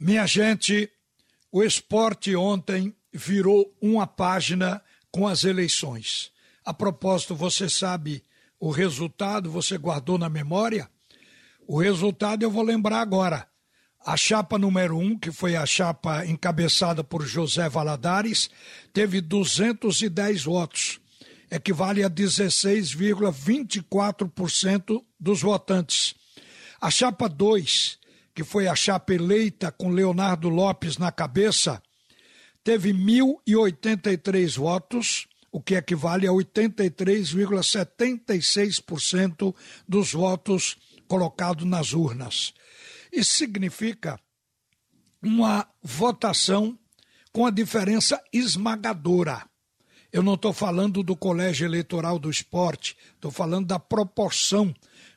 Minha gente, o esporte ontem virou uma página com as eleições. A propósito, você sabe o resultado, você guardou na memória? O resultado eu vou lembrar agora. A chapa número um, que foi a chapa encabeçada por José Valadares, teve 210 votos, equivale a 16,24% dos votantes. A chapa 2, que foi a chapa eleita com Leonardo Lopes na cabeça, teve 1.083 votos, o que equivale a 83,76% dos votos colocados nas urnas. Isso significa uma votação com a diferença esmagadora. Eu não estou falando do colégio eleitoral do esporte, estou falando da proporção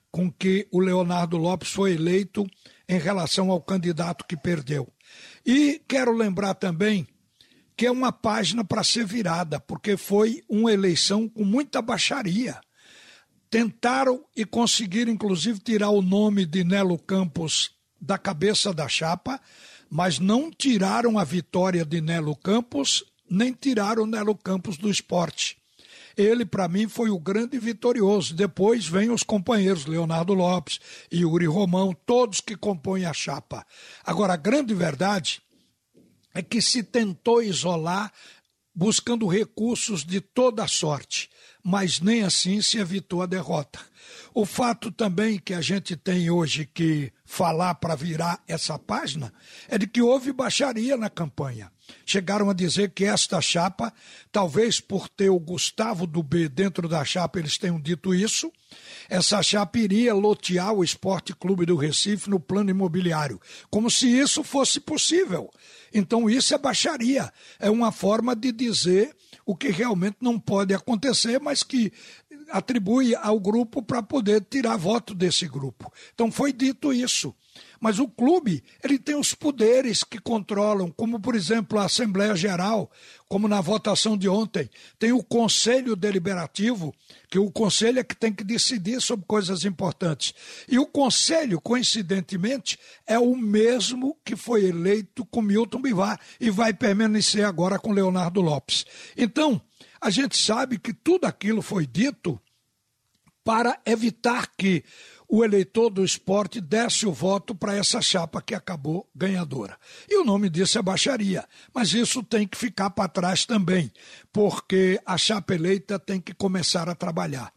com que o Leonardo Lopes foi eleito em relação ao candidato que perdeu. E quero lembrar também que é uma página para ser virada, porque foi uma eleição com muita baixaria. Tentaram e conseguiram, inclusive, tirar o nome de Nelo Campos da cabeça da chapa, mas não tiraram a vitória de Nelo Campos, nem tiraram Nelo Campos do esporte. Ele, para mim, foi o grande vitorioso. Depois vem os companheiros Leonardo Lopes Yuri Romão, todos que compõem a chapa. Agora, a grande verdade é que se tentou isolar buscando recursos de toda sorte, mas nem assim se evitou a derrota. O fato também que a gente tem hoje que falar para virar essa página é de que houve baixaria na campanha. Chegaram a dizer que esta chapa, talvez por ter o Gustavo do B dentro da chapa, eles tenham dito isso, essa chapa iria lotear o Esporte Clube do Recife no plano imobiliário, como se isso fosse possível. Então isso é baixaria, é uma forma de dizer o que realmente não pode acontecer, mas que atribui ao grupo para poder tirar voto desse grupo. Então foi dito isso. Mas o clube, ele tem os poderes que controlam, como por exemplo a Assembleia Geral, como na votação de ontem, tem o Conselho Deliberativo, que o conselho é que tem que decidir sobre coisas importantes. E o conselho, coincidentemente, é o mesmo que foi eleito com Milton Bivar e vai permanecer agora com Leonardo Lopes. Então, a gente sabe que tudo aquilo foi dito para evitar que o eleitor do esporte desse o voto para essa chapa que acabou ganhadora. E o nome disso é baixaria, mas isso tem que ficar para trás também, porque a chapa eleita tem que começar a trabalhar.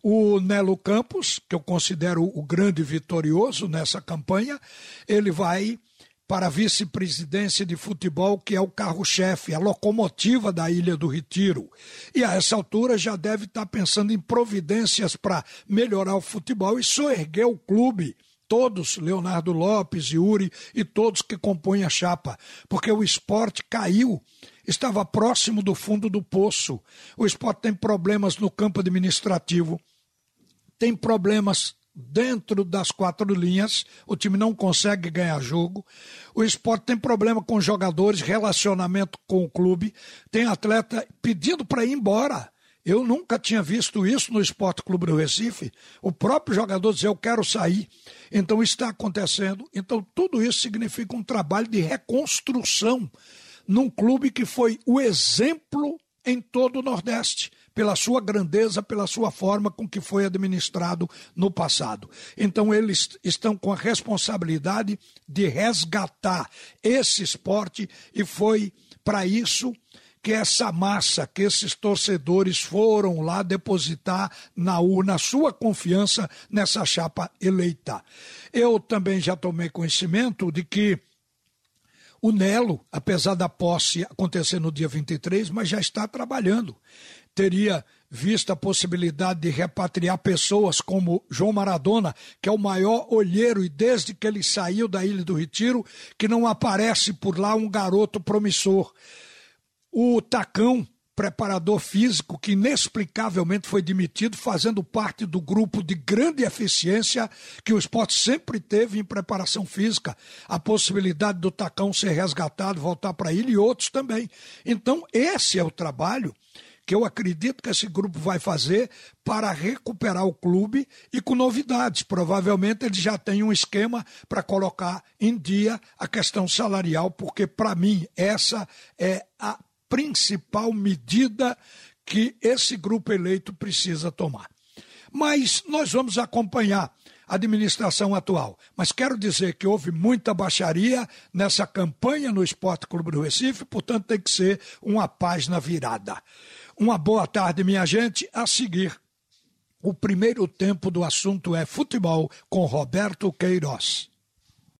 O Nelo Campos, que eu considero o grande vitorioso nessa campanha, ele vai para a vice-presidência de futebol, que é o carro-chefe, a locomotiva da Ilha do Retiro. E a essa altura já deve estar pensando em providências para melhorar o futebol e soerguer o clube. Todos, Leonardo Lopes, Yuri e todos que compõem a chapa, porque o esporte caiu, estava próximo do fundo do poço. O esporte tem problemas no campo administrativo, tem problemas dentro das quatro linhas, o time não consegue ganhar jogo. O esporte tem problema com jogadores, relacionamento com o clube, tem atleta pedindo para ir embora. Eu nunca tinha visto isso no Esporte Clube do Recife. O próprio jogador diz: Eu quero sair. Então está acontecendo. Então tudo isso significa um trabalho de reconstrução num clube que foi o exemplo em todo o Nordeste pela sua grandeza, pela sua forma com que foi administrado no passado. Então, eles estão com a responsabilidade de resgatar esse esporte e foi para isso que essa massa, que esses torcedores foram lá depositar na urna sua confiança nessa chapa eleita. Eu também já tomei conhecimento de que o Nelo, apesar da posse acontecer no dia 23, mas já está trabalhando teria visto a possibilidade de repatriar pessoas como João Maradona, que é o maior olheiro e desde que ele saiu da Ilha do Retiro, que não aparece por lá um garoto promissor. O Tacão, preparador físico que inexplicavelmente foi demitido, fazendo parte do grupo de grande eficiência que o esporte sempre teve em preparação física, a possibilidade do Tacão ser resgatado, voltar para ele e outros também. Então, esse é o trabalho que eu acredito que esse grupo vai fazer para recuperar o clube e com novidades. Provavelmente ele já tem um esquema para colocar em dia a questão salarial, porque para mim essa é a principal medida que esse grupo eleito precisa tomar. Mas nós vamos acompanhar a administração atual. Mas quero dizer que houve muita baixaria nessa campanha no Esporte Clube do Recife, portanto tem que ser uma página virada. Uma boa tarde, minha gente. A seguir, o primeiro tempo do assunto é futebol com Roberto Queiroz.